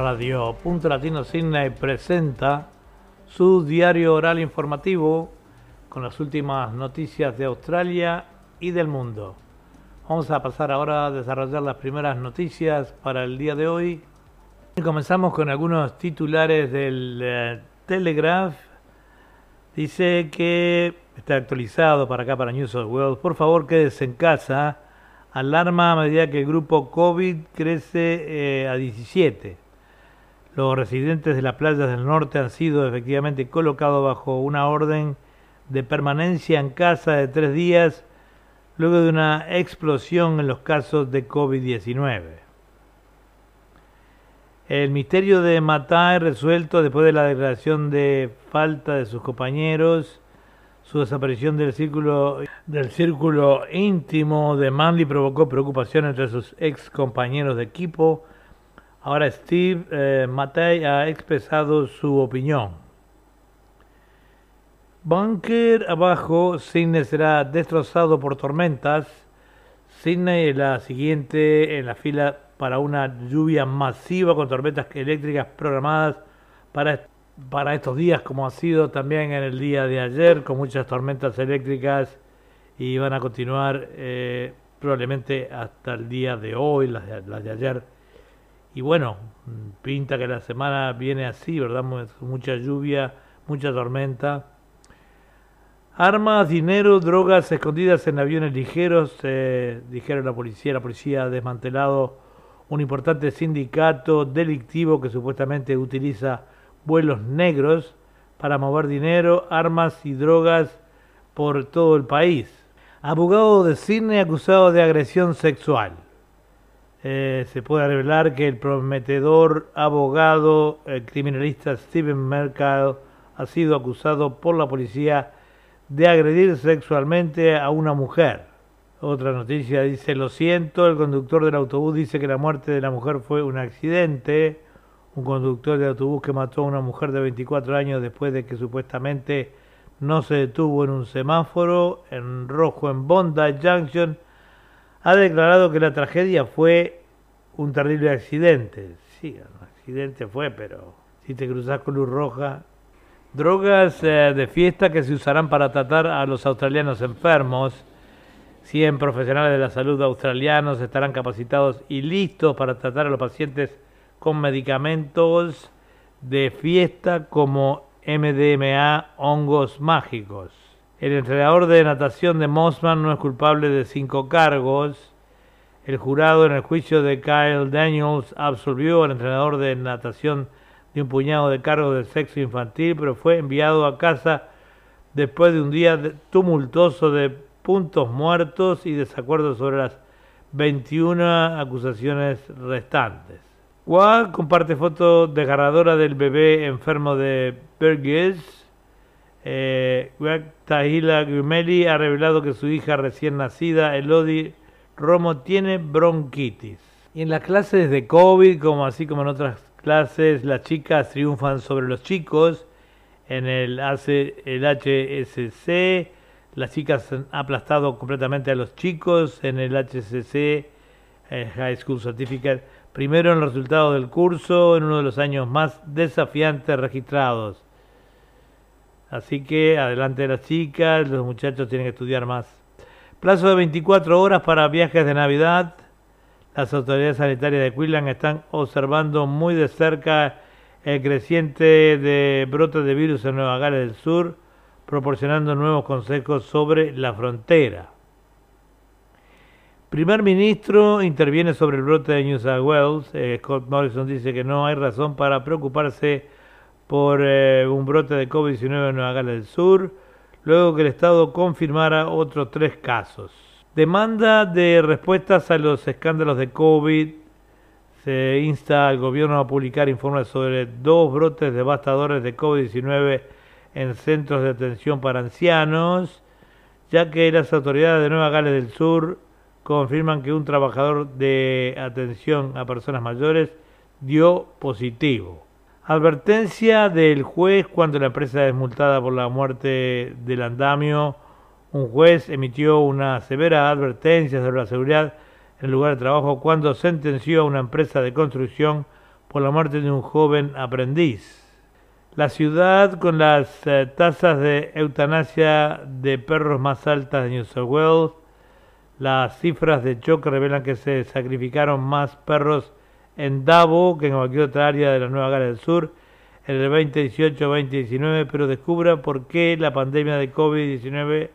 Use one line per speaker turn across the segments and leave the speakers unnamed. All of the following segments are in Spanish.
Radio Punto Latino Sydney presenta su diario oral informativo con las últimas noticias de Australia y del mundo. Vamos a pasar ahora a desarrollar las primeras noticias para el día de hoy. Y comenzamos con algunos titulares del eh, Telegraph. Dice que está actualizado para acá, para New South Wales. Por favor, quédese en casa. Alarma a medida que el grupo COVID crece eh, a 17. Los residentes de las playas del norte han sido efectivamente colocados bajo una orden de permanencia en casa de tres días luego de una explosión en los casos de COVID-19. El misterio de Matai resuelto después de la declaración de falta de sus compañeros, su desaparición del círculo, del círculo íntimo de Manly provocó preocupación entre sus ex compañeros de equipo, Ahora Steve eh, ha expresado su opinión. Bunker abajo, Sydney será destrozado por tormentas. Sydney es la siguiente en la fila para una lluvia masiva con tormentas eléctricas programadas para, para estos días, como ha sido también en el día de ayer, con muchas tormentas eléctricas y van a continuar eh, probablemente hasta el día de hoy, las de ayer y bueno, pinta que la semana viene así, ¿verdad? Mucha lluvia, mucha tormenta. Armas, dinero, drogas escondidas en aviones ligeros, eh, dijeron la policía. La policía ha desmantelado un importante sindicato delictivo que supuestamente utiliza vuelos negros para mover dinero, armas y drogas por todo el país. Abogado de cine acusado de agresión sexual. Eh, se puede revelar que el prometedor abogado criminalista Steven Merkel ha sido acusado por la policía de agredir sexualmente a una mujer. Otra noticia dice, lo siento, el conductor del autobús dice que la muerte de la mujer fue un accidente. Un conductor de autobús que mató a una mujer de 24 años después de que supuestamente no se detuvo en un semáforo en rojo en Bondi Junction ha declarado que la tragedia fue un terrible accidente. Sí, un accidente fue, pero si te cruzas con luz roja. Drogas eh, de fiesta que se usarán para tratar a los australianos enfermos. 100 profesionales de la salud australianos estarán capacitados y listos para tratar a los pacientes con medicamentos de fiesta como MDMA, hongos mágicos. El entrenador de natación de Mossman no es culpable de cinco cargos. El jurado en el juicio de Kyle Daniels absolvió al entrenador de natación de un puñado de cargos de sexo infantil, pero fue enviado a casa después de un día tumultuoso de puntos muertos y desacuerdos sobre las 21 acusaciones restantes. Wad comparte foto desgarradora del bebé enfermo de Burgess eh, Tahila Grimeli ha revelado que su hija recién nacida, Elodie Romo, tiene bronquitis. Y en las clases de COVID, como así como en otras clases, las chicas triunfan sobre los chicos. En el, el HSC, las chicas han aplastado completamente a los chicos. En el HCC, eh, High School Certificate, primero en el resultado del curso, en uno de los años más desafiantes registrados. Así que adelante las chicas, los muchachos tienen que estudiar más. Plazo de 24 horas para viajes de Navidad. Las autoridades sanitarias de Queensland están observando muy de cerca el creciente de de virus en Nueva Gales del Sur, proporcionando nuevos consejos sobre la frontera. Primer ministro interviene sobre el brote de New South Wales. Eh, Scott Morrison dice que no hay razón para preocuparse por eh, un brote de COVID-19 en Nueva Gales del Sur, luego que el Estado confirmara otros tres casos. Demanda de respuestas a los escándalos de COVID. Se insta al gobierno a publicar informes sobre dos brotes devastadores de COVID-19 en centros de atención para ancianos, ya que las autoridades de Nueva Gales del Sur confirman que un trabajador de atención a personas mayores dio positivo. Advertencia del juez cuando la empresa es multada por la muerte del andamio. Un juez emitió una severa advertencia sobre la seguridad en el lugar de trabajo cuando sentenció a una empresa de construcción por la muerte de un joven aprendiz. La ciudad con las eh, tasas de eutanasia de perros más altas de New South Wales, las cifras de choque revelan que se sacrificaron más perros en Davo que en cualquier otra área de la Nueva Gales del Sur en el 2018-2019, pero descubra por qué la pandemia de COVID-19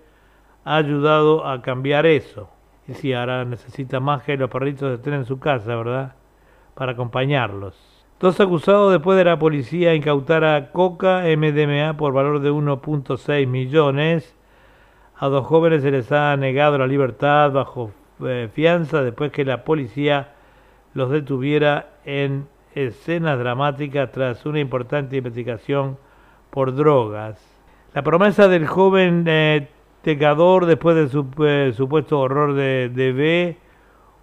ha ayudado a cambiar eso. Y si ahora necesita más que los perritos estén en su casa, ¿verdad? Para acompañarlos. Dos acusados después de la policía incautara coca MDMA por valor de 1.6 millones. A dos jóvenes se les ha negado la libertad bajo eh, fianza después que la policía los detuviera en escenas dramáticas tras una importante investigación por drogas. La promesa del joven eh, tecador después del eh, supuesto horror de DB,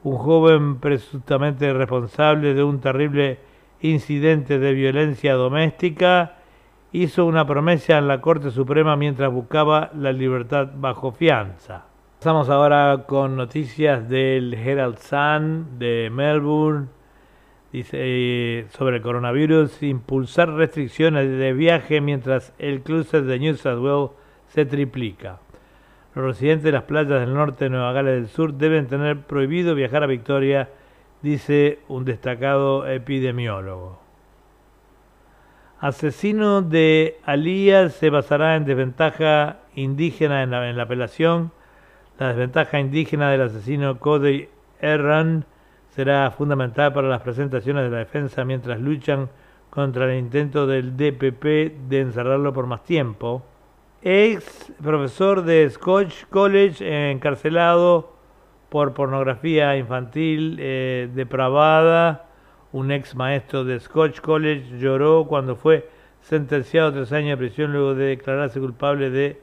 un joven presuntamente responsable de un terrible incidente de violencia doméstica, hizo una promesa en la Corte Suprema mientras buscaba la libertad bajo fianza. Pasamos ahora con noticias del Herald Sun de Melbourne. Dice eh, sobre el coronavirus, impulsar restricciones de viaje mientras el cruce de New South Wales se triplica. Los residentes de las playas del norte de Nueva Gales del Sur deben tener prohibido viajar a Victoria dice un destacado epidemiólogo. Asesino de Alía se basará en desventaja indígena en la, apelación. La desventaja indígena del asesino Cody Erran será fundamental para las presentaciones de la defensa mientras luchan contra el intento del DPP de encerrarlo por más tiempo. Ex profesor de Scotch College encarcelado por pornografía infantil eh, depravada. Un ex maestro de Scotch College lloró cuando fue sentenciado a tres años de prisión luego de declararse culpable de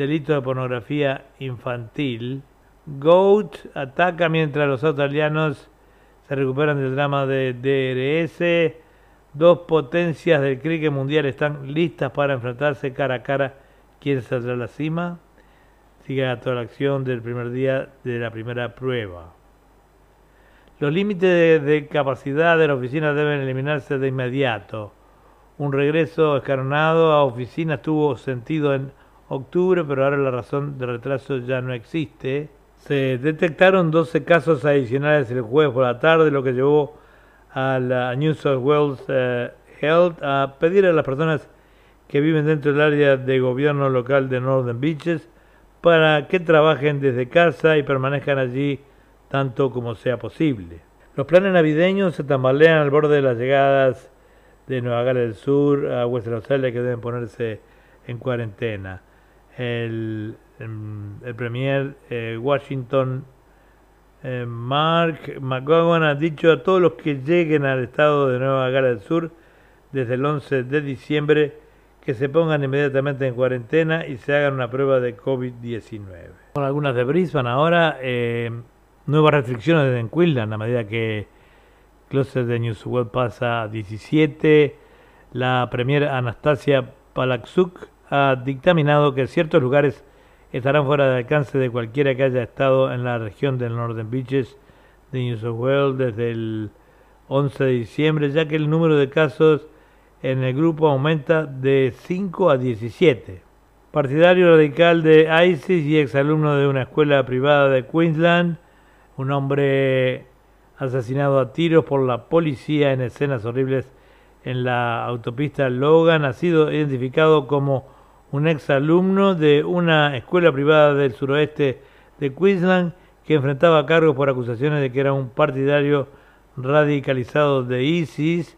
delito de pornografía infantil. Goat ataca mientras los australianos se recuperan del drama de DRS. Dos potencias del cricket mundial están listas para enfrentarse cara a cara. ¿Quién saldrá a la cima? sigue toda la acción del primer día de la primera prueba. Los límites de, capacidad de la oficina deben eliminarse de inmediato. Un regreso escalonado a oficinas tuvo sentido en octubre, pero ahora la razón de retraso ya no existe. Se detectaron 12 casos adicionales el jueves por la tarde, lo que llevó a la New South Wales Health a pedir a las personas que viven dentro del área de gobierno local de Northern Beaches para que trabajen desde casa y permanezcan allí tanto como sea posible. Los planes navideños se tambalean al borde de las llegadas de Nueva Gales del Sur a Western Australia que deben ponerse en cuarentena. El, el, premier eh, Washington eh, Mark McGowan ha dicho a todos los que lleguen al estado de Nueva Gales del Sur desde el 11 de diciembre que se pongan inmediatamente en cuarentena y se hagan una prueba de COVID-19. Con algunas de Brisbane ahora, eh, nuevas restricciones en Queensland a medida que Closet de New South pasa a 17. La premier Anastasia Palaksuk ha dictaminado que ciertos lugares estarán fuera de alcance de cualquiera que haya estado en la región del Northern Beaches de New South Wales desde el 11 de diciembre, ya que el número de casos en el grupo aumenta de 5 a 17. Partidario radical de ISIS y exalumno de una escuela privada de Queensland, un hombre asesinado a tiros por la policía en escenas horribles en la autopista Logan, ha sido identificado como un exalumno de una escuela privada del suroeste de Queensland que enfrentaba cargos por acusaciones de que era un partidario radicalizado de ISIS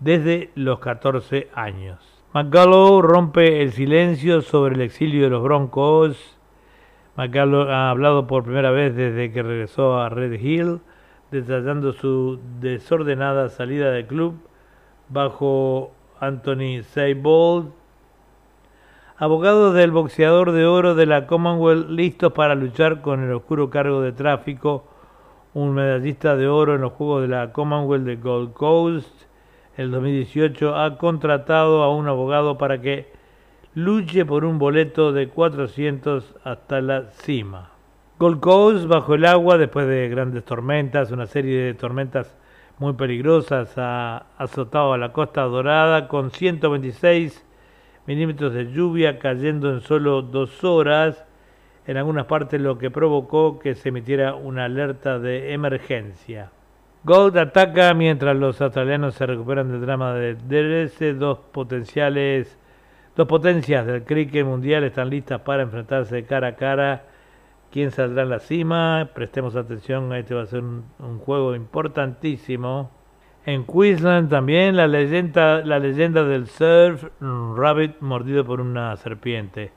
desde los 14 años. McCullough rompe el silencio sobre el exilio de los Broncos. McCullough ha hablado por primera vez desde que regresó a Red Hill, detallando su desordenada salida del club bajo Anthony Seibold. Abogados del boxeador de oro de la Commonwealth listos para luchar con el oscuro cargo de tráfico, un medallista de oro en los Juegos de la Commonwealth de Gold Coast el 2018 ha contratado a un abogado para que luche por un boleto de 400 hasta la cima. Gold Coast bajo el agua después de grandes tormentas, una serie de tormentas muy peligrosas ha azotado a la costa dorada con 126 milímetros de lluvia cayendo en solo dos horas en algunas partes lo que provocó que se emitiera una alerta de emergencia. Gold ataca mientras los australianos se recuperan del drama de DRS, dos potenciales dos potencias del cricket mundial están listas para enfrentarse cara a cara. ¿Quién saldrá en la cima? Prestemos atención, este va a ser un, un juego importantísimo. En Queensland también la leyenda, la leyenda del surf, Rabbit mordido por una serpiente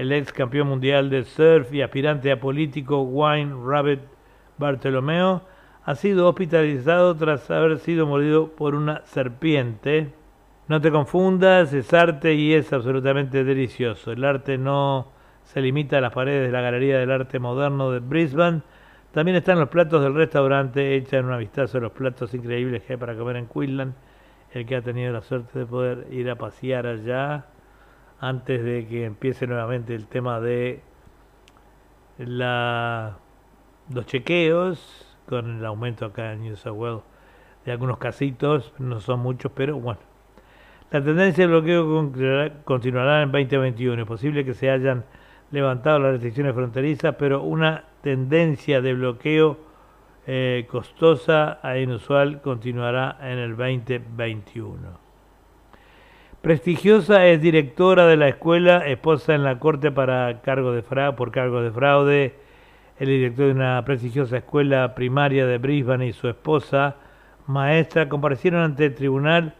el ex campeón mundial de surf y aspirante a político Wayne Rabbit Bartolomeo, ha sido hospitalizado tras haber sido mordido por una serpiente. No te confundas, es arte y es absolutamente delicioso. El arte no se limita a las paredes de la Galería del Arte Moderno de Brisbane. También están los platos del restaurante. Echan una vistazo a los platos increíbles que hay para comer en Queensland. El que ha tenido la suerte de poder ir a pasear allá antes de que empiece nuevamente el tema de la, los chequeos, con el aumento acá en New South Wales de algunos casitos, no son muchos, pero bueno. La tendencia de bloqueo continuará en 2021. Es posible que se hayan levantado las restricciones fronterizas, pero una tendencia de bloqueo eh, costosa e inusual continuará en el 2021. Prestigiosa es directora de la escuela, esposa en la corte para cargo de por cargo de fraude. El director de una prestigiosa escuela primaria de Brisbane y su esposa, maestra, comparecieron ante el tribunal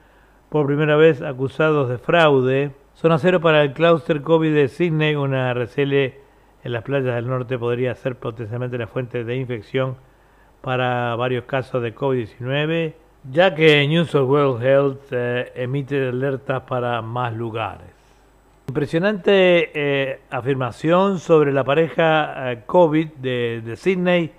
por primera vez acusados de fraude. Zona cero para el clúster COVID de Sydney, una RCL en las playas del norte podría ser potencialmente la fuente de infección para varios casos de COVID-19 ya que New South Wales Health eh, emite alertas para más lugares. Impresionante eh, afirmación sobre la pareja eh, COVID de, de, Sydney.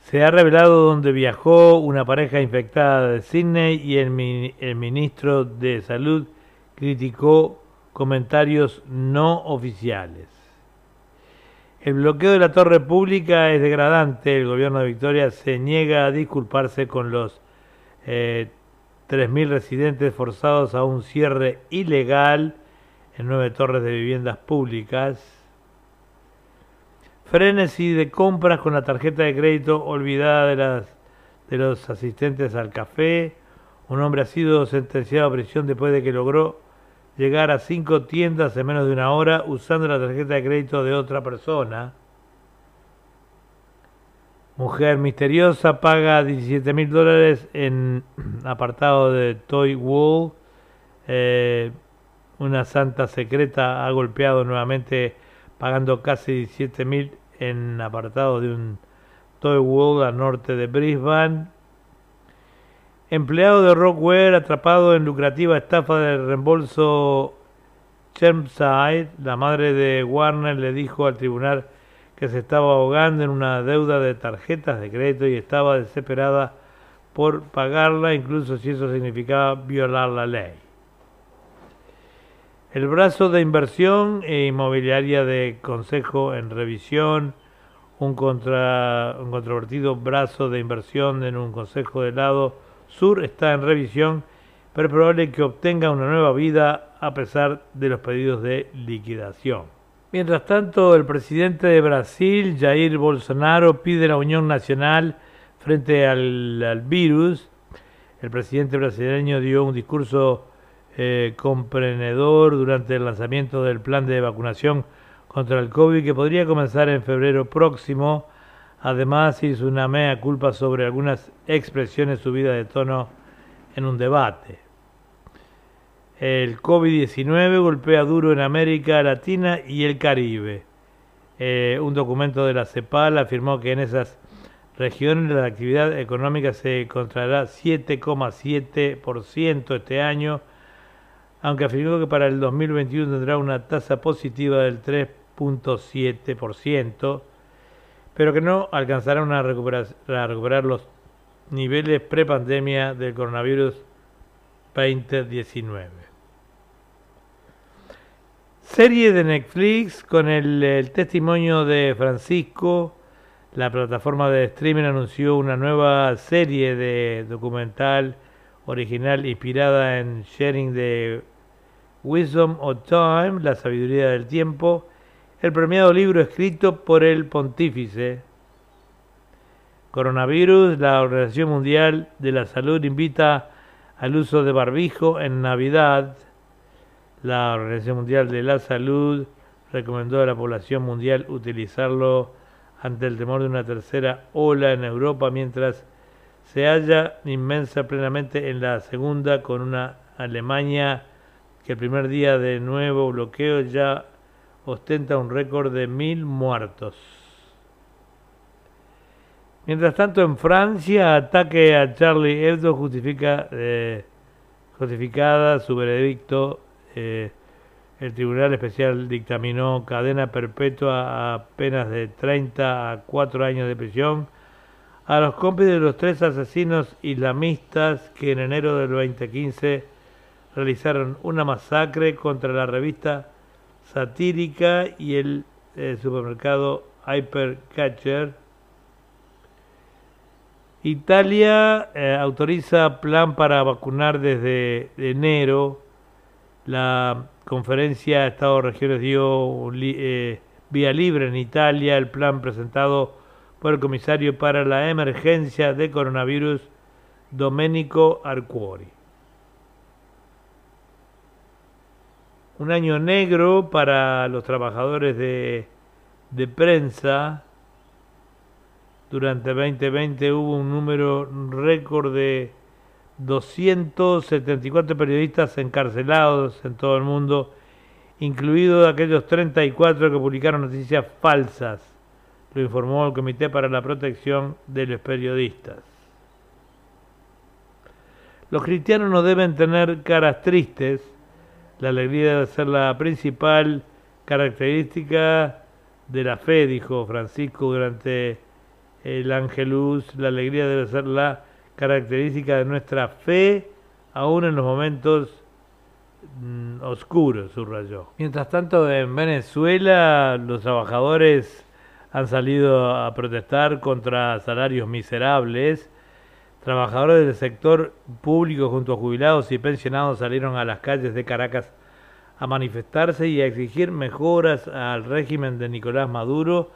Se ha revelado donde viajó una pareja infectada de Sydney y el, el ministro de Salud criticó comentarios no oficiales. El bloqueo de la torre pública es degradante. El gobierno de Victoria se niega a disculparse con los eh, 3.000 residentes forzados a un cierre ilegal en nueve torres de viviendas públicas. Frenesí de compras con la tarjeta de crédito olvidada de, los asistentes al café. Un hombre ha sido sentenciado a prisión después de que logró llegar a cinco tiendas en menos de una hora usando la tarjeta de crédito de otra persona. Mujer misteriosa paga 17 mil dólares en apartado de Toy Wall. Eh, una santa secreta ha golpeado nuevamente pagando casi 17 mil en apartado de un Toy Wall al norte de Brisbane. Empleado de Rockware atrapado en lucrativa estafa de reembolso Chermside. La madre de Warner le dijo al tribunal que se estaba ahogando en una deuda de tarjetas de crédito y estaba desesperada por pagarla, incluso si eso significaba violar la ley. El brazo de inversión e inmobiliaria de Consejo en revisión, un, controvertido brazo de inversión en un Consejo de lado sur está en revisión, pero es probable que obtenga una nueva vida a pesar de los pedidos de liquidación. Mientras tanto, el presidente de Brasil, Jair Bolsonaro, pide la unión nacional frente al, virus. El presidente brasileño dio un discurso eh, comprendedor durante el lanzamiento del plan de vacunación contra el COVID que podría comenzar en febrero próximo. Además, hizo una mea culpa sobre algunas expresiones subidas de tono en un debate. El COVID-19 golpea duro en América Latina y el Caribe. Eh, un documento de la CEPAL afirmó que en esas regiones la actividad económica se contraerá 7,7% este año, aunque afirmó que para el 2021 tendrá una tasa positiva del 3,7%, pero que no alcanzará a recuperar los niveles prepandemia del coronavirus 2019. Serie de Netflix con el, testimonio de Francisco, La plataforma de streaming anunció una nueva serie de documental original inspirada en Sharing the Wisdom of Time, la sabiduría del tiempo, el premiado libro escrito por el pontífice. Coronavirus, la Organización Mundial de la Salud invita al uso de barbijo en Navidad. La Organización Mundial de la Salud recomendó a la población mundial utilizarlo ante el temor de una tercera ola en Europa, mientras se halla inmensa plenamente en la segunda con una Alemania que el primer día de nuevo bloqueo ya ostenta un récord de mil muertos. Mientras tanto, en Francia, ataque a Charlie Hebdo justifica, eh, justificada su veredicto. Eh, el Tribunal Especial dictaminó cadena perpetua a penas de 30 a 4 años de prisión a los cómplices de los tres asesinos islamistas que en enero del 2015 realizaron una masacre contra la revista satírica y el eh, supermercado Hypercatcher. Italia eh, autoriza plan para vacunar desde enero. La conferencia Estado-Regiones dio eh, vía libre en Italia el plan presentado por el comisario para la emergencia de coronavirus, Domenico Arcuori. Un año negro para los trabajadores de, prensa. Durante 2020 hubo un número récord de 274 periodistas encarcelados en todo el mundo, incluidos aquellos 34 que publicaron noticias falsas, lo informó el Comité para la Protección de los Periodistas. Los cristianos no deben tener caras tristes, la alegría debe ser la principal característica de la fe, dijo Francisco durante el Angelus. La alegría debe ser la característica de nuestra fe, aún en los momentos mm, oscuros, subrayó. Mientras tanto, en Venezuela, los trabajadores han salido a protestar contra salarios miserables Trabajadores del sector público junto a jubilados y pensionados salieron a las calles de Caracas a manifestarse y a exigir mejoras al régimen de Nicolás Maduro,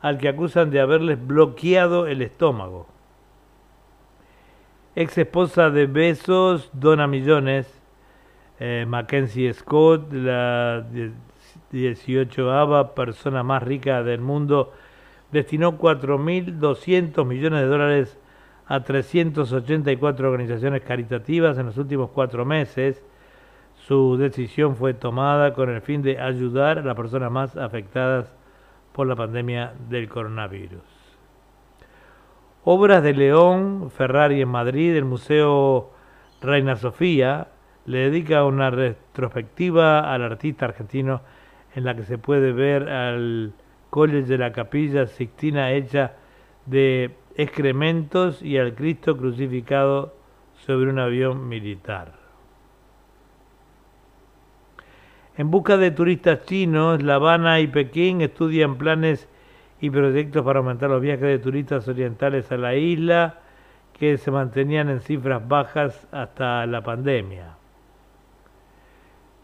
al que acusan de haberles bloqueado el estómago. Ex esposa de Besos dona millones. Eh, Mackenzie Scott, la 18ava persona más rica del mundo, destinó 4.200 millones de dólares a 384 organizaciones caritativas en los últimos cuatro meses. Su decisión fue tomada con el fin de ayudar a las personas más afectadas por la pandemia del coronavirus. Obras de León Ferrari en Madrid, el Museo Reina Sofía, le dedica una retrospectiva al artista argentino en la que se puede ver al College de la Capilla Sixtina hecha de excrementos y al Cristo crucificado sobre un avión militar. En busca de turistas chinos, La Habana y Pekín estudian planes y proyectos para aumentar los viajes de turistas orientales a la isla, que se mantenían en cifras bajas hasta la pandemia.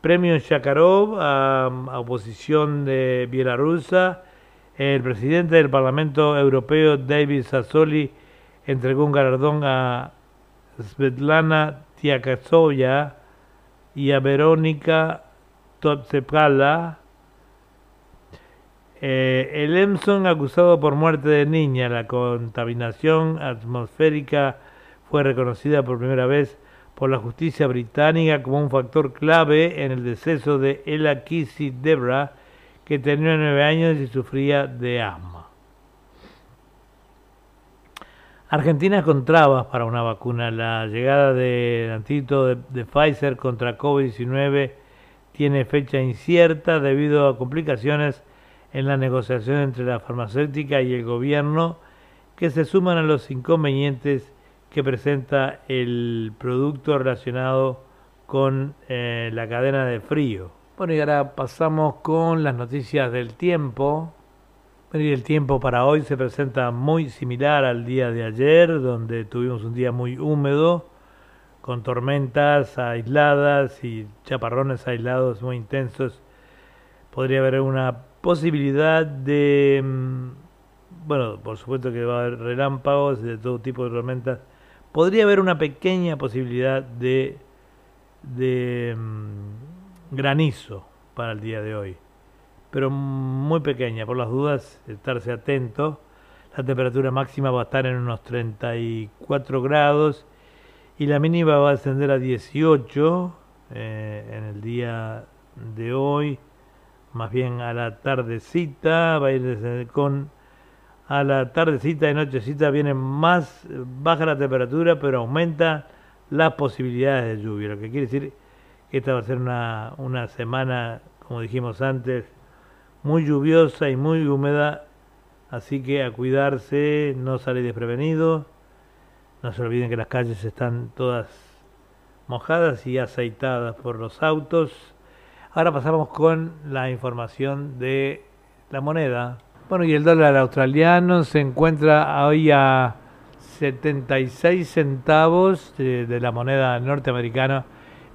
Premio Shakarov a, a oposición de Bielorrusia el presidente del Parlamento Europeo, David Sassoli, entregó un galardón a Svetlana Tiakasovya y a Verónica Totsepala. Eh, el Emson acusado por muerte de niña, la contaminación atmosférica fue reconocida por primera vez por la justicia británica como un factor clave en el deceso de Ella Kissy Debra, que tenía nueve años y sufría de asma. Argentina con trabas para una vacuna. La llegada del antídoto de, Pfizer contra COVID-19 tiene fecha incierta debido a complicaciones en la negociación entre la farmacéutica y el gobierno que se suman a los inconvenientes que presenta el producto relacionado con eh, la cadena de frío. Bueno, y ahora pasamos con las noticias del tiempo. y el tiempo para hoy se presenta muy similar al día de ayer, donde tuvimos un día muy húmedo, con tormentas aisladas y chaparrones aislados muy intensos. Podría haber una posibilidad de, mm, bueno, por supuesto que va a haber relámpagos de todo tipo de tormentas. Podría haber una pequeña posibilidad de, de mm, granizo para el día de hoy pero muy pequeña. Por las dudas, estarse atento. La temperatura máxima va a estar en unos 34 grados y la mínima va a ascender a 18 eh, en el día de hoy. Más bien a la tardecita, va a ir con a la tardecita y nochecita viene más baja la temperatura, pero aumenta las posibilidades de lluvia, lo que quiere decir esta va a ser una, una semana, como dijimos antes, muy lluviosa y muy húmeda, así que a cuidarse, no sale desprevenido, no se olviden que las calles están todas mojadas y aceitadas por los autos. Ahora pasamos con la información de la moneda. Bueno, y el dólar australiano se encuentra hoy a 76 centavos de, de la moneda norteamericana,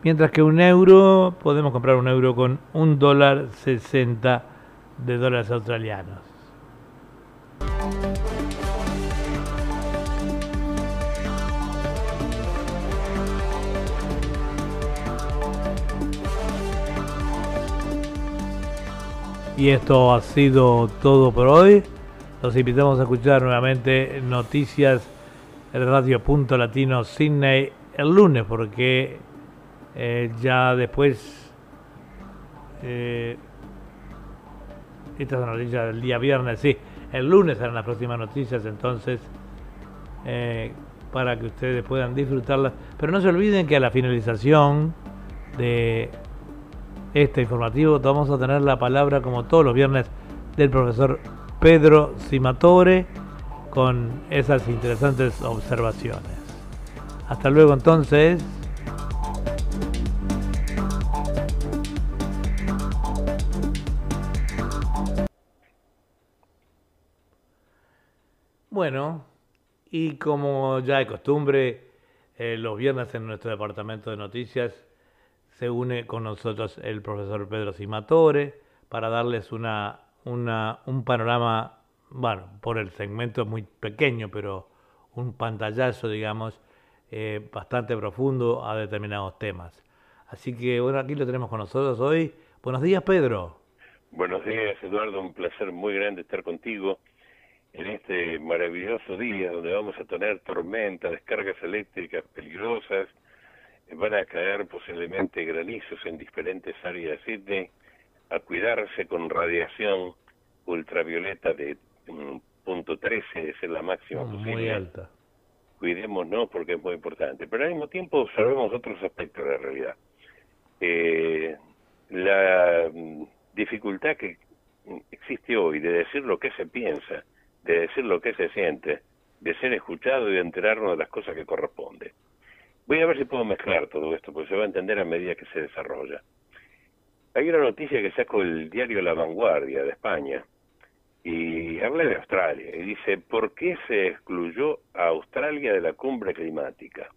mientras que un euro, podemos comprar un euro con un dólar 60 de dólares australianos. Y esto ha sido todo por hoy. Los invitamos a escuchar nuevamente noticias el Radio Punto Latino Sydney el lunes, porque eh, ya después eh, estas son noticias del día viernes, sí. El lunes serán las próximas noticias, entonces, eh, para que ustedes puedan disfrutarlas. Pero no se olviden que a la finalización de este informativo vamos a tener la palabra, como todos los viernes, del profesor Pedro Simatore con esas interesantes observaciones. Hasta luego entonces. Bueno, y como ya de costumbre, eh, los viernes en nuestro departamento de noticias se une con nosotros el profesor Pedro Simatore para darles una, un panorama, bueno, por el segmento muy pequeño, pero un pantallazo, digamos, eh, bastante profundo a determinados temas. Así que bueno, aquí lo tenemos con nosotros hoy. Buenos días, Pedro.
Buenos días, Eduardo. Un placer muy grande estar contigo en este maravilloso día donde vamos a tener tormenta, descargas eléctricas peligrosas, van a caer posiblemente granizos en diferentes áreas de Sydney, a cuidarse con radiación ultravioleta de mm, punto 13, es la máxima posible.
Muy alta.
Cuidémonos porque es muy importante. Pero al mismo tiempo observemos otros aspectos de la realidad. Eh, la mm, dificultad que existe hoy de decir lo que se piensa, de decir lo que se siente, de ser escuchado y de enterarnos de las cosas que corresponde. Voy a ver si puedo mezclar todo esto, porque se va a entender a medida que se desarrolla. Hay una noticia que saco el diario La Vanguardia de España y habla de Australia y dice, ¿por qué se excluyó a Australia de la cumbre climática?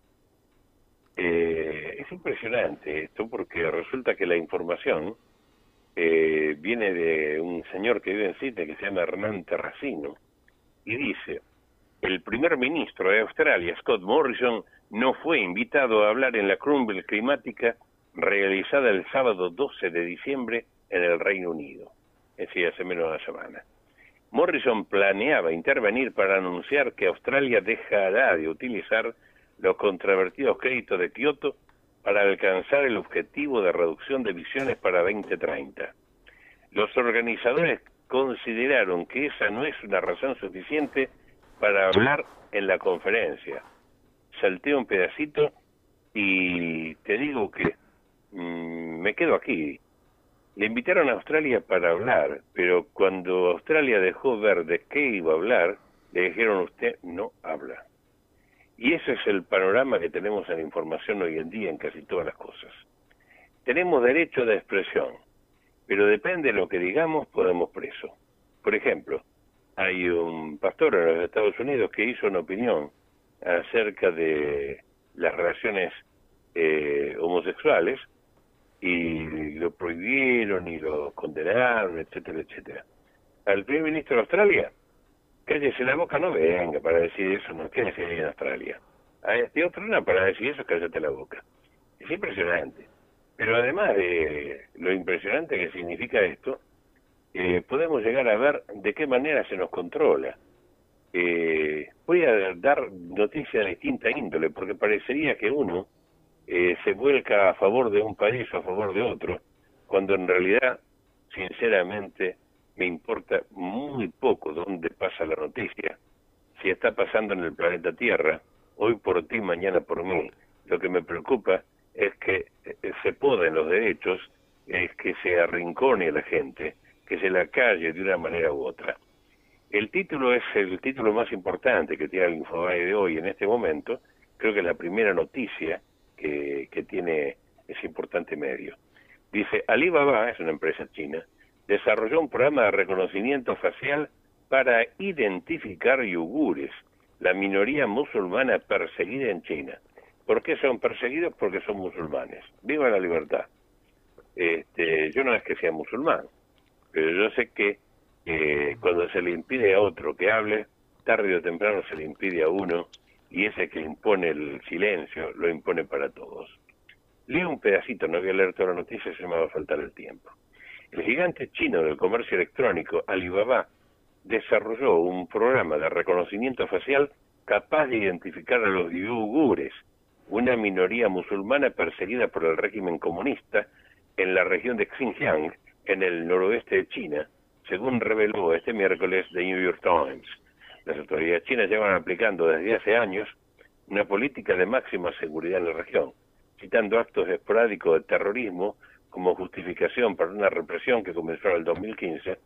Eh, es impresionante esto porque resulta que la información eh, viene de un señor que vive en Sydney que se llama Hernán Terracino, y dice, el primer ministro de Australia, Scott Morrison, no fue invitado a hablar en la cumbre climática realizada el sábado 12 de diciembre en el Reino Unido, es decir, hace menos de una semana. Morrison planeaba intervenir para anunciar que Australia dejará de utilizar los controvertidos créditos de Kioto para alcanzar el objetivo de reducción de emisiones para 2030. Los organizadores consideraron que esa no es una razón suficiente para hablar en la conferencia. Salté un pedacito y te digo que mm, me quedo aquí. Le invitaron a Australia para hablar, pero cuando Australia dejó ver de qué iba a hablar, le dijeron usted no habla. Y ese es el panorama que tenemos en la información hoy en día en casi todas las cosas. Tenemos derecho de expresión, pero depende de lo que digamos, podemos preso. Por ejemplo, hay un pastor en los Estados Unidos que hizo una opinión acerca de las relaciones eh, homosexuales y lo prohibieron y lo condenaron, etcétera, etcétera. Al primer ministro de Australia, cállese la boca, no venga para decir eso, no quédese en Australia. A este otro no, para decir eso, cállate la boca. Es impresionante. Pero además de lo impresionante que significa esto, eh, podemos llegar a ver de qué manera se nos controla. Eh, voy a dar noticias de distinta índole, porque parecería que uno eh, se vuelca a favor de un país o a favor de otro, cuando en realidad, sinceramente, me importa muy poco dónde pasa la noticia. Si está pasando en el planeta Tierra, hoy por ti, mañana por mí. Lo que me preocupa es que eh, se poden los derechos, es que se arrincone a la gente, que se la calle de una manera u otra. El título es el título más importante que tiene el Infobae de hoy en este momento. Creo que es la primera noticia que, que tiene ese importante medio. Dice, Alibaba, es una empresa china, desarrolló un programa de reconocimiento facial para identificar yugures, la minoría musulmana perseguida en China. ¿Por qué son perseguidos? Porque son musulmanes. Viva la libertad. Este, yo no es que sea musulmán, pero yo sé que eh, cuando se le impide a otro que hable, tarde o temprano se le impide a uno y ese que impone el silencio lo impone para todos. Leo un pedacito, no voy a leer toda la noticia, se me va a faltar el tiempo. El gigante chino del comercio electrónico, Alibaba, desarrolló un programa de reconocimiento facial capaz de identificar a los uigures, una minoría musulmana perseguida por el régimen comunista en la región de Xinjiang, en el noroeste de China, según reveló este miércoles The New York Times. Las autoridades chinas llevan aplicando desde hace años una política de máxima seguridad en la región, citando actos esporádicos de terrorismo como justificación para una represión que comenzó en el 2015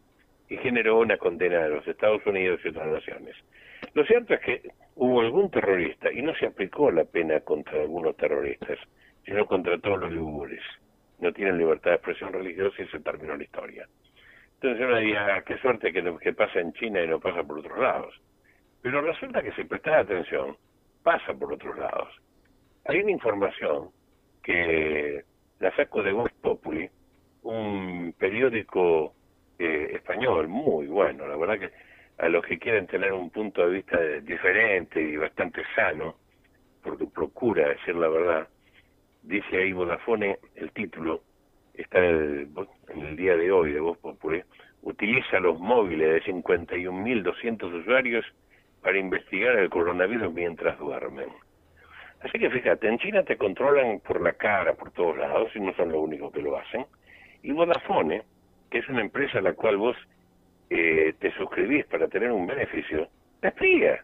y generó una condena de los Estados Unidos y otras naciones. Lo cierto es que hubo algún terrorista y no se aplicó la pena contra algunos terroristas, sino contra todos los uigures. No tienen libertad de expresión religiosa y se terminó la historia. Entonces uno diría, ah, qué suerte que, que pasa en China y no pasa por otros lados. Pero resulta que si prestas atención, pasa por otros lados. Hay una información que la saco de Voz Populi, un periódico eh, español muy bueno, la verdad que a los que quieren tener un punto de vista diferente y bastante sano, porque procura decir la verdad, dice ahí Vodafone, el título, está en el, día de hoy de Voz Populi, utiliza los móviles de 51.200 usuarios para investigar el coronavirus mientras duermen. Así que fíjate, en China te controlan por la cara, por todos lados, y no son los únicos que lo hacen. Y Vodafone, que es una empresa a la cual vos eh, te suscribís para tener un beneficio, te espía.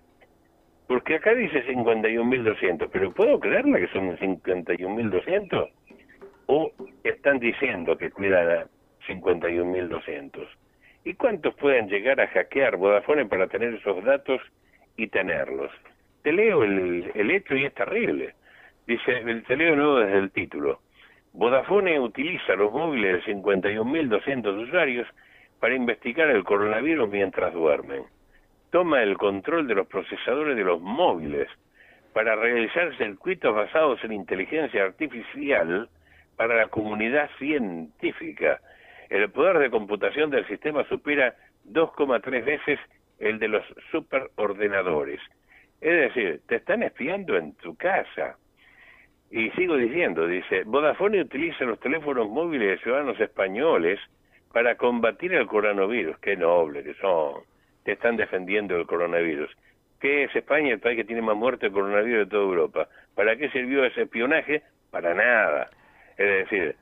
Porque acá dice 51.200, pero ¿puedo creerla que son 51.200? ¿O están diciendo que cuidan a 51.200? ¿Y cuántos pueden llegar a hackear Vodafone para tener esos datos y tenerlos? te leo el, el hecho y es terrible. Dice, te leo nuevo desde el título. Vodafone utiliza los móviles de 51.200 usuarios para investigar el coronavirus mientras duermen. Toma el control de los procesadores de los móviles para realizar circuitos basados en inteligencia artificial para la comunidad científica. El poder de computación del sistema supera 2,3 veces el de los superordenadores. Es decir, te están espiando en tu casa. Y sigo diciendo, dice, Vodafone utiliza los teléfonos móviles de ciudadanos españoles para combatir el coronavirus. Qué noble que son. Te están defendiendo el coronavirus. ¿Qué es España, el país que tiene más muertes de coronavirus de toda Europa? ¿Para qué sirvió ese espionaje? Para nada. Es decir,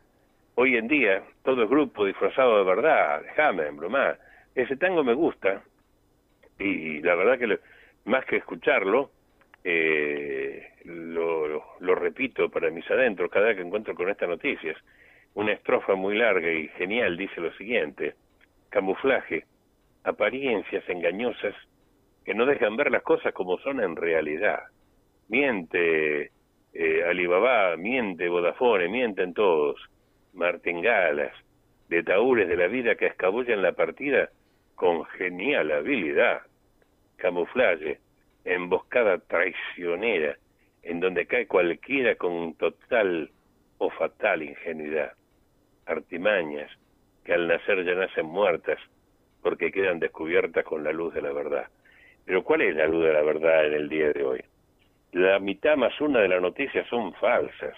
hoy en día todo es grupo disfrazado de verdad, déjame bromar. Ese tango me gusta y la verdad que más que escucharlo, eh, lo, lo, repito para mis adentros cada vez que encuentro con estas noticias. Una estrofa muy larga y genial dice lo siguiente, camuflaje, apariencias engañosas que no dejan ver las cosas como son en realidad. Miente eh, Alibaba, miente Vodafone, mienten todos, martingalas, de taúres de la vida que escabullan la partida con genial habilidad, camuflaje, emboscada traicionera, en donde cae cualquiera con total o fatal ingenuidad, artimañas que al nacer ya nacen muertas porque quedan descubiertas con la luz de la verdad. Pero ¿cuál es la luz de la verdad en el día de hoy? La mitad más una de las noticias son falsas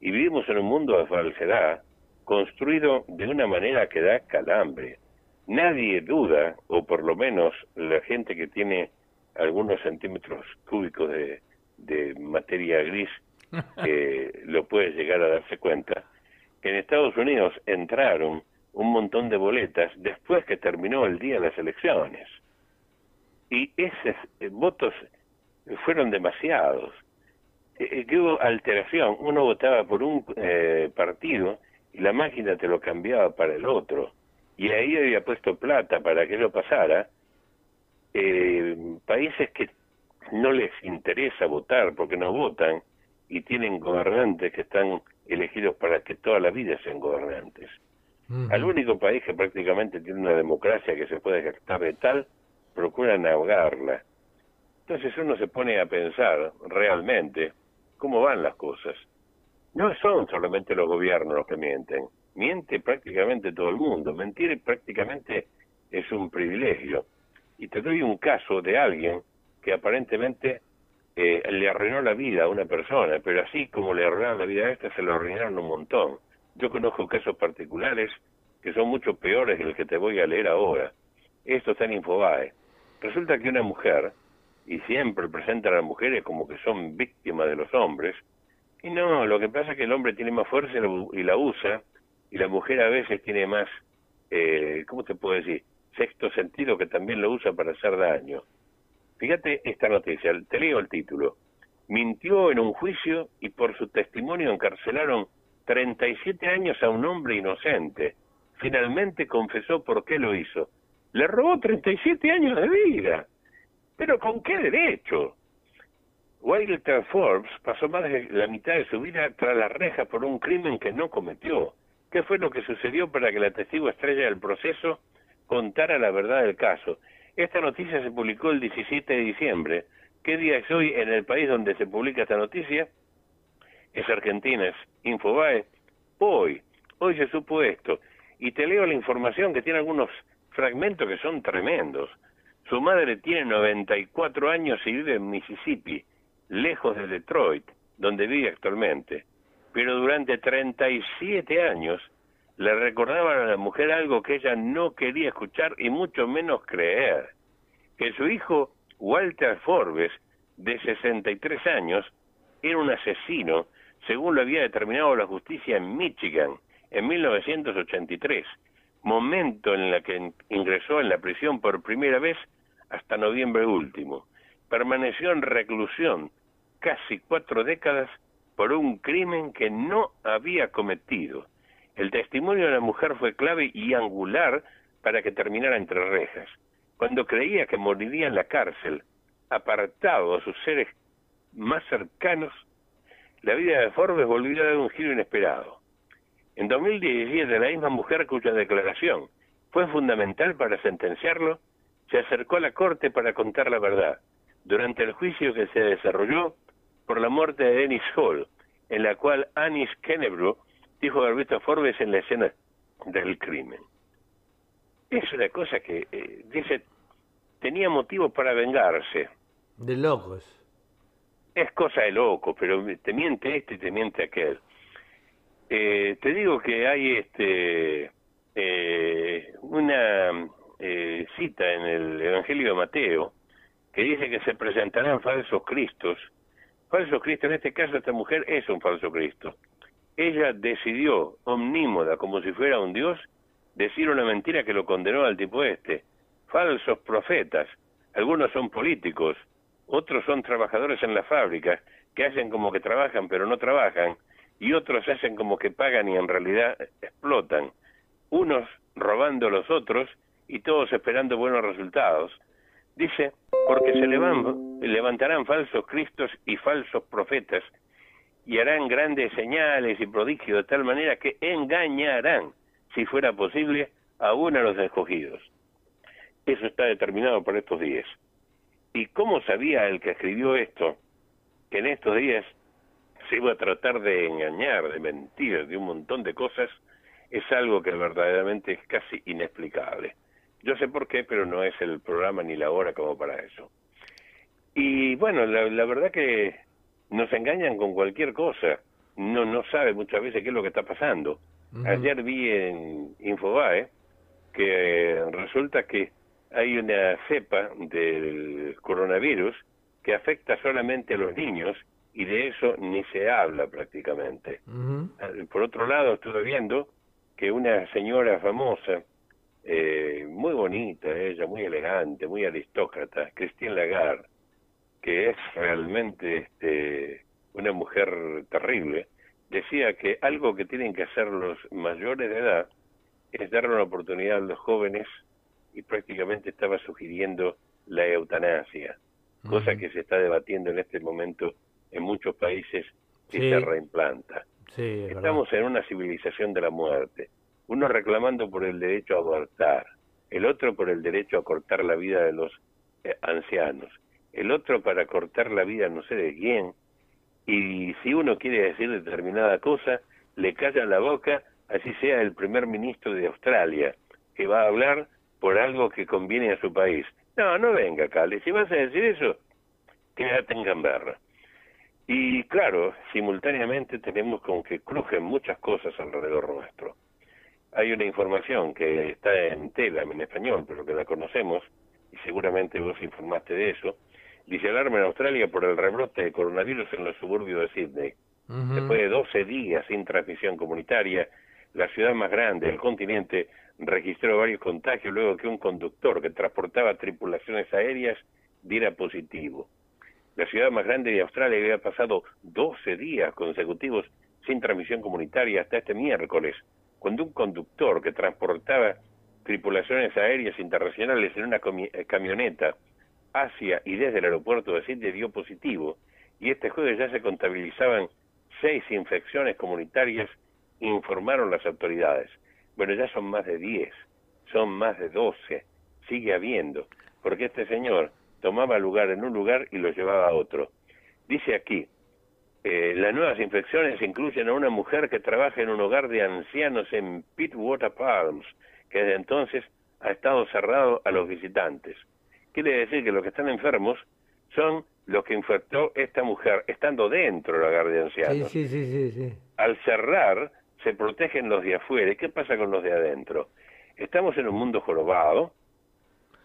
y vivimos en un mundo de falsedad construido de una manera que da calambre. Nadie duda, o por lo menos la gente que tiene algunos centímetros cúbicos de, de materia gris, que lo puede llegar a darse cuenta, en Estados Unidos entraron un montón de boletas después que terminó el día de las elecciones. Y esos eh, votos fueron demasiados. Eh, eh, que hubo alteración. Uno votaba por un partido y la máquina te lo cambiaba para el otro. Y ahí había puesto plata para que lo pasara. países que no les interesa votar porque no votan y tienen gobernantes que están elegidos para que toda la vida sean gobernantes. Al único país que prácticamente tiene una democracia que se puede gastar de tal, procuran ahogarla. Entonces uno se pone a pensar realmente cómo van las cosas. No son solamente los gobiernos los que mienten, miente prácticamente todo el mundo. Mentir prácticamente es un privilegio. Y te doy un caso de alguien que aparentemente eh, le arruinó la vida a una persona, pero así como le arruinaron la vida a esta, se lo arruinaron un montón. Yo conozco casos particulares que son mucho peores que el que te voy a leer ahora. Esto está en Infobae. Resulta que una mujer, y siempre presentan a las mujeres como que son víctimas de los hombres, y no, lo que pasa es que el hombre tiene más fuerza y la usa, y la mujer a veces tiene más, eh, ¿cómo te puedo decir? Sexto sentido que también lo usa para hacer daño. Fíjate esta noticia, te leo el título. Mintió en un juicio y por su testimonio encarcelaron 37 años a un hombre inocente. Finalmente confesó por qué lo hizo. Le robó 37 años de vida. ¿Pero con qué derecho? Wilder Forbes pasó más de la mitad de su vida tras la reja por un crimen que no cometió. ¿Qué fue lo que sucedió para que la testigo estrella del proceso contara la verdad del caso? Esta noticia se publicó el 17 de diciembre. ¿Qué día es hoy en el país donde se publica esta noticia? es Argentina, es Infobae. Hoy, hoy se supo esto. Y te leo la información que tiene algunos fragmentos que son tremendos. Su madre tiene 94 años y vive en Mississippi, lejos de Detroit, donde vive actualmente. Pero durante 37 años le recordaban a la mujer algo que ella no quería escuchar y mucho menos creer. Que su hijo, Walter Forbes, de 63 años, era un asesino según lo había determinado la justicia en Michigan en 1983, momento en el que ingresó en la prisión por primera vez hasta noviembre último. Permaneció en reclusión casi cuatro décadas por un crimen que no había cometido. El testimonio de la mujer fue clave y angular para que terminara entre rejas. Cuando creía que moriría en la cárcel, apartado a sus seres más cercanos, la vida de Forbes volvió a dar un giro inesperado. En 2017, la misma mujer cuya declaración fue fundamental para sentenciarlo, se acercó a la corte para contar la verdad, durante el juicio que se desarrolló por la muerte de Dennis Hall, en la cual Anis Kennebrew dijo haber visto a Forbes en la escena del crimen. Es una cosa que, eh, dice, tenía motivo para vengarse.
De locos
es cosa de loco, pero te miente este y te miente aquel. Eh, te digo que hay este eh, una eh, cita en el Evangelio de Mateo que dice que se presentarán falsos cristos. Falsos cristos, en este caso esta mujer es un falso cristo. Ella decidió, omnímoda, como si fuera un dios, decir una mentira que lo condenó al tipo este. Falsos profetas, algunos son políticos, otros son trabajadores en la fábrica que hacen como que trabajan pero no trabajan y otros hacen como que pagan y en realidad explotan, unos robando a los otros y todos esperando buenos resultados. Dice, porque se levantarán falsos cristos y falsos profetas y harán grandes señales y prodigios de tal manera que engañarán, si fuera posible, aún a los escogidos. Eso está determinado por estos días. ¿Y cómo sabía el que escribió esto que en estos días se iba a tratar de engañar, de mentir, de un montón de cosas? Es algo que verdaderamente es casi inexplicable. Yo sé por qué, pero no es el programa ni la hora como para eso. Y bueno, la, verdad que nos engañan con cualquier cosa. No, no sabe muchas veces qué es lo que está pasando. Ayer vi en Infobae que resulta que hay una cepa del coronavirus que afecta solamente a los niños y de eso ni se habla prácticamente. Ah, por otro lado, estuve viendo que una señora famosa, eh, muy bonita ella, muy elegante, muy aristócrata, Christine Lagarde, que es realmente este, una mujer terrible, decía que algo que tienen que hacer los mayores de edad es darle una oportunidad a los jóvenes y prácticamente estaba sugiriendo la eutanasia, cosa que se está debatiendo en este momento en muchos países y se reimplanta. Estamos en una civilización de la muerte, uno reclamando por el derecho a abortar, el otro por el derecho a cortar la vida de los eh, ancianos, el otro para cortar la vida no sé de quién, y si uno quiere decir determinada cosa, le callan la boca, así sea el primer ministro de Australia, que va a hablar por algo que conviene a su país. No, no venga, Cale, si vas a decir eso, quédate en Gamberra. Y claro, simultáneamente tenemos con que crujen muchas cosas alrededor nuestro. Hay una información que está en Telegram en español, pero que la conocemos, y seguramente vos informaste de eso, dice alarma en Australia por el rebrote de coronavirus en los suburbios de Sydney. Después de 12 días sin transmisión comunitaria, la ciudad más grande del continente registró varios contagios luego que un conductor que transportaba tripulaciones aéreas diera positivo. La ciudad más grande de Australia había pasado 12 días consecutivos sin transmisión comunitaria hasta este miércoles, cuando un conductor que transportaba tripulaciones aéreas internacionales en una eh, camioneta hacia y desde el aeropuerto de Sydney dio positivo y este jueves ya se contabilizaban seis infecciones comunitarias, informaron las autoridades. Bueno, ya son más de 10, son más de 12, sigue habiendo, porque este señor tomaba lugar en un lugar y lo llevaba a otro. Dice aquí, eh, las nuevas infecciones incluyen a una mujer que trabaja en un hogar de ancianos en Pittwater Palms, que desde entonces ha estado cerrado a los visitantes. Quiere decir que los que están enfermos son los que infectó esta mujer estando dentro del hogar de ancianos.
Sí, sí, sí, sí,
Al cerrar, se protegen los de afuera. ¿Y qué pasa con los de adentro? Estamos en un mundo jorobado.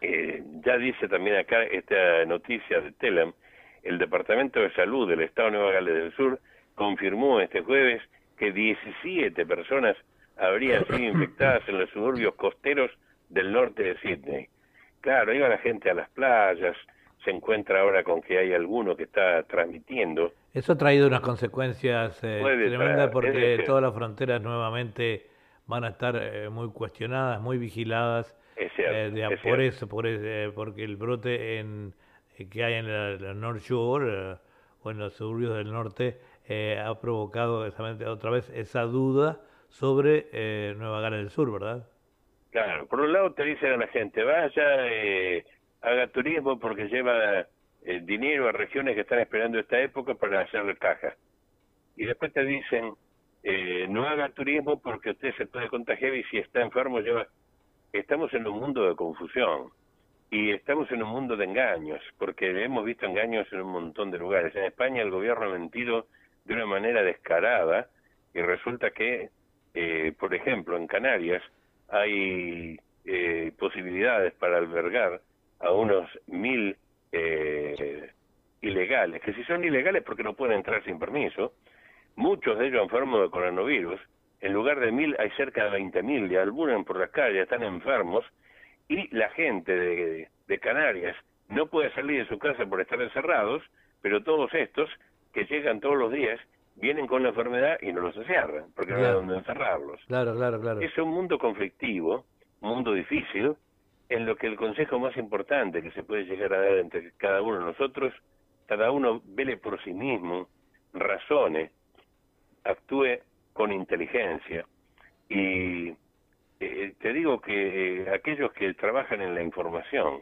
Eh, ya dice también acá esta noticia de Telam, el Departamento de Salud del Estado de Nueva Gales del Sur confirmó este jueves que 17 personas habrían sido infectadas en los suburbios costeros del norte de Sydney. Claro, iba la gente a las playas, se encuentra ahora con que hay alguno que está transmitiendo
eso ha traído unas consecuencias eh, tremendas porque todas las fronteras nuevamente van a estar eh, muy cuestionadas, muy vigiladas.
Eh,
por eso, por porque el brote en, que hay en el, North Shore o en los suburbios del norte ha provocado exactamente otra vez esa duda sobre Nueva Gales del Sur, ¿verdad?
Claro, por un lado te dicen a la gente, vaya, haga turismo porque lleva eh, dinero a regiones que están esperando esta época para hacerle caja. Y después te dicen, eh, no haga turismo porque usted se puede contagiar y si está enfermo lleva... Estamos en un mundo de confusión y estamos en un mundo de engaños, porque hemos visto engaños en un montón de lugares. En España el gobierno ha mentido de una manera descarada y resulta que, eh, por ejemplo, en Canarias hay posibilidades para albergar a unos mil eh, ilegales, que si son ilegales porque no pueden entrar sin permiso, muchos de ellos enfermos de coronavirus, en lugar de mil hay cerca de veinte mil, deambulan por las calles, están enfermos, y la gente de, de, Canarias no puede salir de su casa por estar encerrados, pero todos estos que llegan todos los días vienen con la enfermedad y no los encierran, porque no hay donde encerrarlos.
Claro, claro, claro.
Es un mundo conflictivo, un mundo difícil, en lo que el consejo más importante que se puede llegar a dar entre cada uno de nosotros, cada uno vele por sí mismo, razone, actúe con inteligencia y eh, te digo que eh, aquellos que trabajan en la información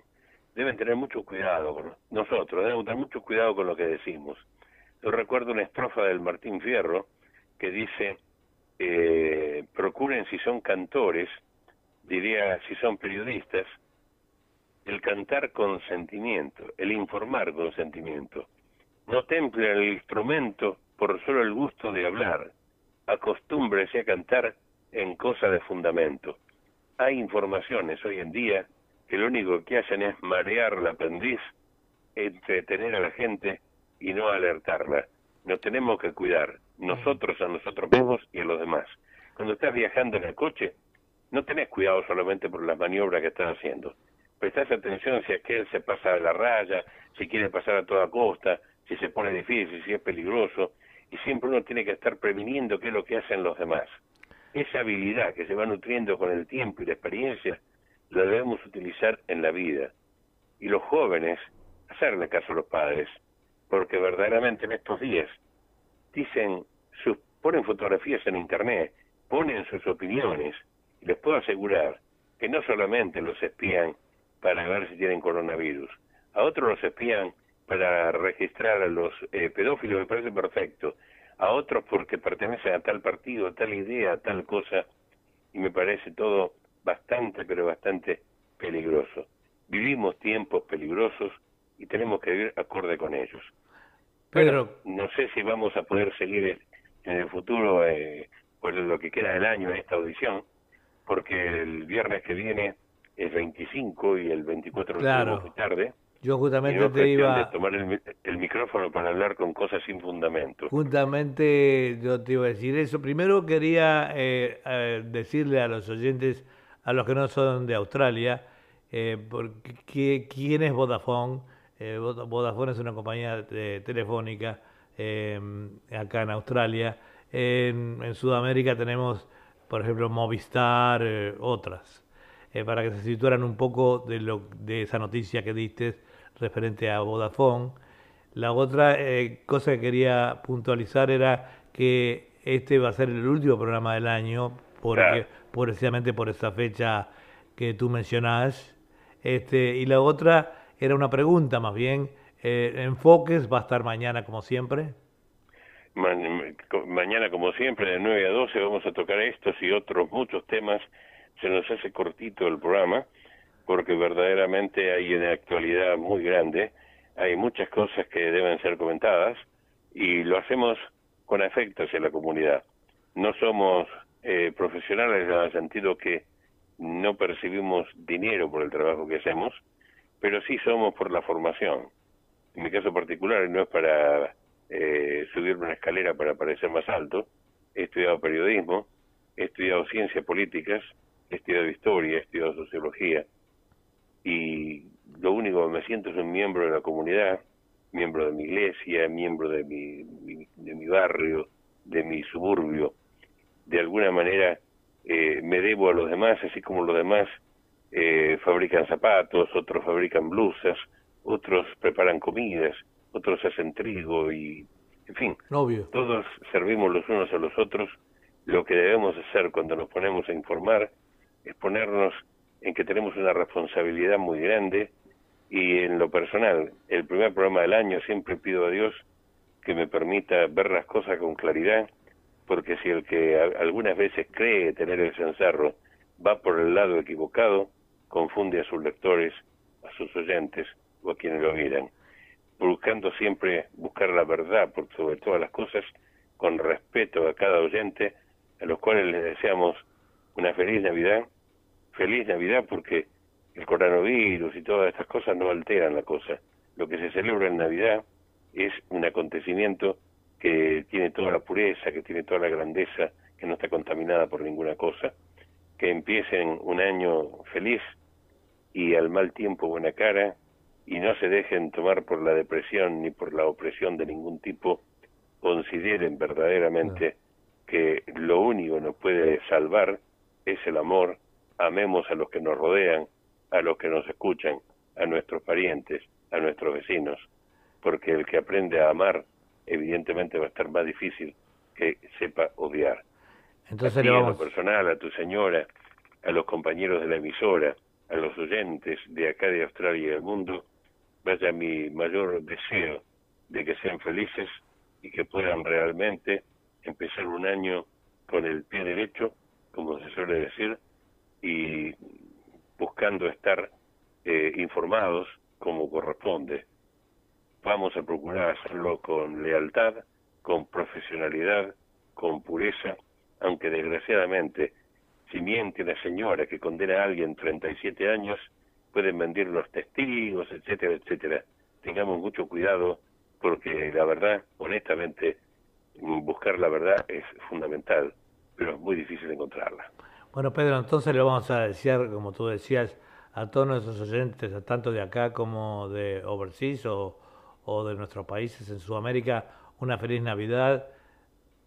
deben tener mucho cuidado, con nosotros debemos tener mucho cuidado con lo que decimos. Yo recuerdo una estrofa del Martín Fierro que dice, eh, procuren si son cantores, diría si son periodistas, el cantar con sentimiento, el informar con sentimiento. No temple el instrumento por solo el gusto de hablar, acostúmbrese a cantar en cosa de fundamento. Hay informaciones hoy en día que lo único que hacen es marear la aprendiz, entretener a la gente y no alertarla. Nos tenemos que cuidar, nosotros a nosotros mismos y a los demás. Cuando estás viajando en el coche, no tenés cuidado solamente por las maniobras que estás haciendo. Prestás atención si aquel se pasa a la raya, si quiere pasar a toda costa, si se pone difícil, si es peligroso, y siempre uno tiene que estar previniendo qué es lo que hacen los demás. Esa habilidad que se va nutriendo con el tiempo y la experiencia, la debemos utilizar en la vida. Y los jóvenes, hacerle caso a los padres, porque verdaderamente en estos días dicen, sus, ponen fotografías en internet, ponen sus opiniones, y les puedo asegurar que no solamente los espían para ver si tienen coronavirus, a otros los espían para registrar a los eh, pedófilos, me parece perfecto, a otros porque pertenecen a tal partido, a tal idea, a tal cosa, y me parece todo bastante, pero bastante peligroso. Vivimos tiempos peligrosos y tenemos que vivir acorde con ellos. Pero no sé si vamos a poder seguir en el futuro eh, por lo que queda del año esta audición, porque el viernes que viene es 25 y el 24
claro.
muy tarde.
Yo justamente te iba
a tomar el, micrófono para hablar con cosas sin fundamento.
Justamente yo te iba a decir eso. Primero quería eh, eh, decirle a los oyentes, a los que no son de Australia, eh, porque, quién es Vodafone. Eh, Vodafone es una compañía telefónica acá en Australia. En, en, Sudamérica tenemos, por ejemplo, Movistar, otras. para que se situaran un poco de, lo, de esa noticia que diste referente a Vodafone. La otra eh, cosa que quería puntualizar era que este va a ser el último programa del año, porque, precisamente por esa fecha que tú mencionás. Este, y la otra era una pregunta más bien. Eh, ¿Enfoques va a estar mañana como siempre?
mañana como siempre de 9 a 12 vamos a tocar estos y otros muchos temas. Se nos hace cortito el programa porque verdaderamente hay una actualidad muy grande, hay muchas cosas que deben ser comentadas y lo hacemos con afecto hacia la comunidad. No somos eh, profesionales en el sentido que no percibimos dinero por el trabajo que hacemos, pero sí somos por la formación. En mi caso particular no es para eh, subirme una escalera para parecer más alto, he estudiado periodismo, he estudiado ciencias políticas, he estudiado historia, he estudiado sociología, y lo único que me siento es un miembro de la comunidad, miembro de mi iglesia, miembro de mi, de mi barrio, de mi suburbio. De alguna manera eh, me debo a los demás, así como los demás eh, fabrican zapatos, otros fabrican blusas, otros preparan comidas, otros hacen trigo y, en fin, todos servimos los unos a los otros. Lo que debemos hacer cuando nos ponemos a informar es ponernos en que tenemos una responsabilidad muy grande y en lo personal, el primer programa del año siempre pido a Dios que me permita ver las cosas con claridad, porque si el que algunas veces cree tener el cencerro va por el lado equivocado, confunde a sus lectores, a sus oyentes o a quienes lo miran, buscando siempre buscar la verdad por sobre todas las cosas, con respeto a cada oyente, a los cuales les deseamos una feliz Navidad feliz Navidad porque el coronavirus y todas estas cosas no alteran la cosa. Lo que se celebra en Navidad es un acontecimiento que tiene toda la pureza, que tiene toda la grandeza, que no está contaminada por ninguna cosa, que empiecen un año feliz y al mal tiempo buena cara y no se dejen tomar por la depresión ni por la opresión de ningún tipo, consideren verdaderamente que lo único que nos puede salvar es el amor, amemos a los que nos rodean, a los que nos escuchan, a nuestros parientes, a nuestros vecinos, porque el que aprende a amar, evidentemente va a estar más difícil que sepa odiar.
Entonces a le vamos...
a personal, a tu señora, a los compañeros de la emisora, a los oyentes de acá de Australia y del mundo, vaya mi mayor deseo de que sean felices y que puedan realmente empezar un año con el pie derecho, como se suele decir, y buscando estar eh, informados como corresponde. Vamos a procurar hacerlo con lealtad, con profesionalidad, con pureza, aunque desgraciadamente, si miente una señora que condena a alguien 37 años, pueden mentir los testigos, etcétera, etcétera. Tengamos mucho cuidado porque la verdad, honestamente, buscar la verdad es fundamental, pero es muy difícil encontrarla.
Bueno, Pedro, entonces le vamos a desear, como tú decías, a todos nuestros oyentes, tanto de acá como de overseas o, de nuestros países en Sudamérica, una feliz Navidad,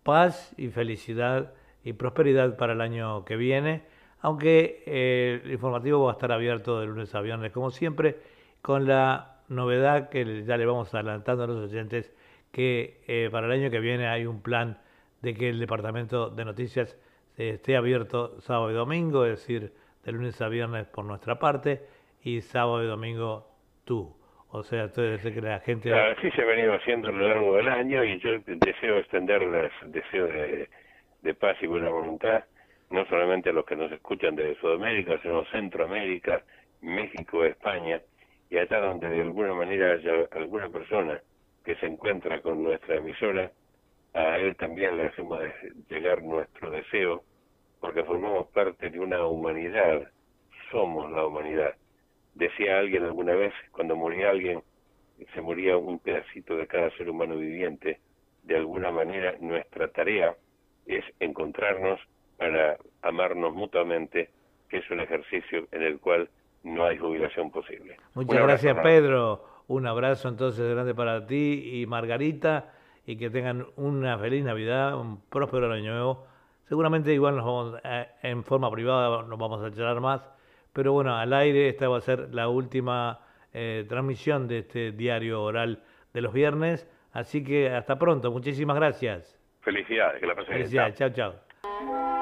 paz y felicidad y prosperidad para el año que viene, aunque eh, el informativo va a estar abierto de lunes a viernes, como siempre, con la novedad que ya le vamos adelantando a los oyentes, que eh, para el año que viene hay un plan de que el Departamento de Noticias esté abierto sábado y domingo, es decir, de lunes a viernes por nuestra parte y sábado y domingo tú. O sea, entonces que la gente...
Así se ha venido haciendo a lo largo del año y yo deseo extender el deseo de, de paz y buena voluntad, no solamente a los que nos escuchan desde Sudamérica, sino Centroamérica, México, España, y allá donde de alguna manera haya alguna persona que se encuentra con nuestra emisora, a él también le hacemos llegar nuestro deseo, porque formamos parte de una humanidad, somos la humanidad. Decía alguien alguna vez, cuando moría alguien, se moría un pedacito de cada ser humano viviente, de alguna manera nuestra tarea es encontrarnos para amarnos mutuamente, que es un ejercicio en el cual no hay jubilación posible.
Muchas gracias, Pedro. Un abrazo entonces grande para ti y Margarita y que tengan una feliz Navidad, un próspero año nuevo. Seguramente igual nos vamos eh, en forma privada nos vamos a charlar más, pero bueno, al aire esta va a ser la última eh, transmisión de este diario oral de los viernes, así que hasta pronto, muchísimas gracias.
Felicidades, que la pasen
Felicidades, chao, chao.
estás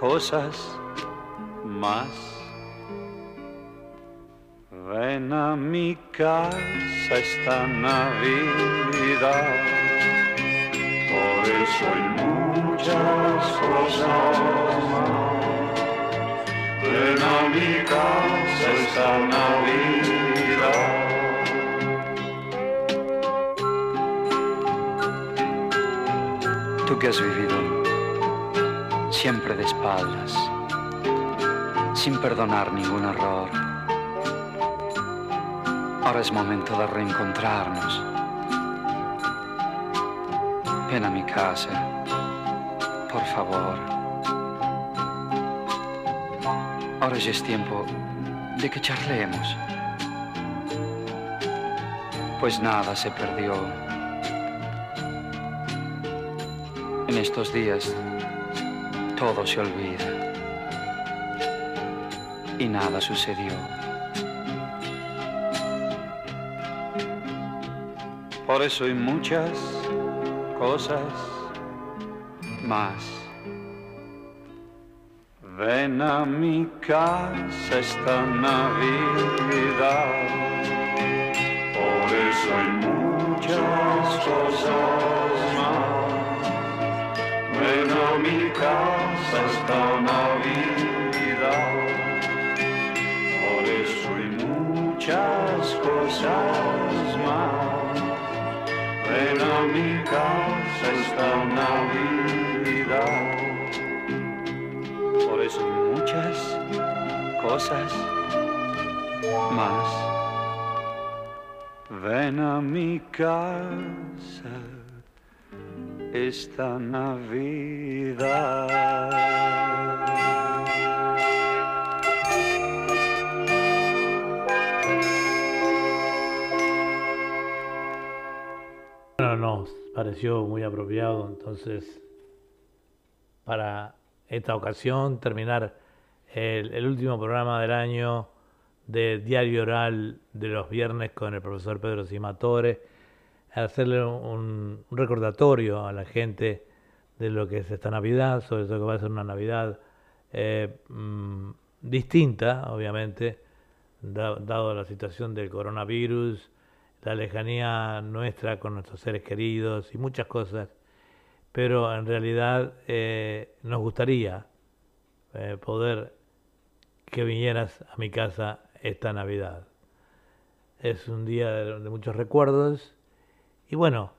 cosas más. Ven a mi casa esta Navidad, por eso hay muchas cosas más. Ven a mi casa esta Navidad. Tú que has vivido siempre de espaldas, sin perdonar ningún error. Ahora es momento de reencontrarnos. Ven a mi casa, por favor. Ahora ya es tiempo de que charlemos. Pues nada se perdió. En estos días todo se olvida y nada sucedió. Por eso hay muchas cosas más. Ven a mi casa esta Navidad. Cosas más. Ven a mi casa esta Navidad.
Bueno, nos pareció muy apropiado entonces para esta ocasión terminar el, último programa del año de Diario Oral de los viernes con el profesor Pedro Simatore, hacerle un, recordatorio a la gente de lo que es esta Navidad, sobre todo que va a ser una Navidad eh, mm, distinta, obviamente, da- dado la situación del coronavirus, la lejanía nuestra con nuestros seres queridos y muchas cosas, pero en realidad eh, nos gustaría eh, poder que vinieras a mi casa esta Navidad. Es un día de, muchos recuerdos y bueno,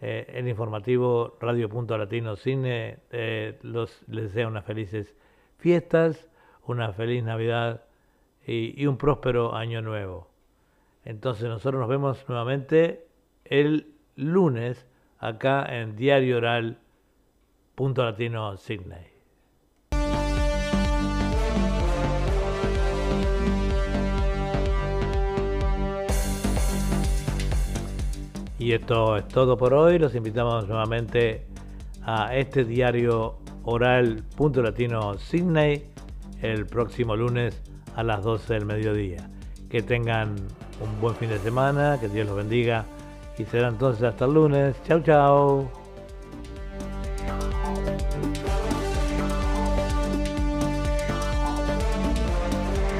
eh, el informativo Radio Punto Latino Cine eh, los, les desea unas felices fiestas, una feliz Navidad y, y un próspero año nuevo. Entonces nosotros nos vemos nuevamente el lunes acá en Diario Oral Punto Latino Sydney. Y esto es todo por hoy. Los invitamos nuevamente a este diario oral Punto Latino Sydney el próximo lunes a las 12 del mediodía. Que tengan un buen fin de semana, que Dios los bendiga y será entonces hasta el lunes. Chau, chau.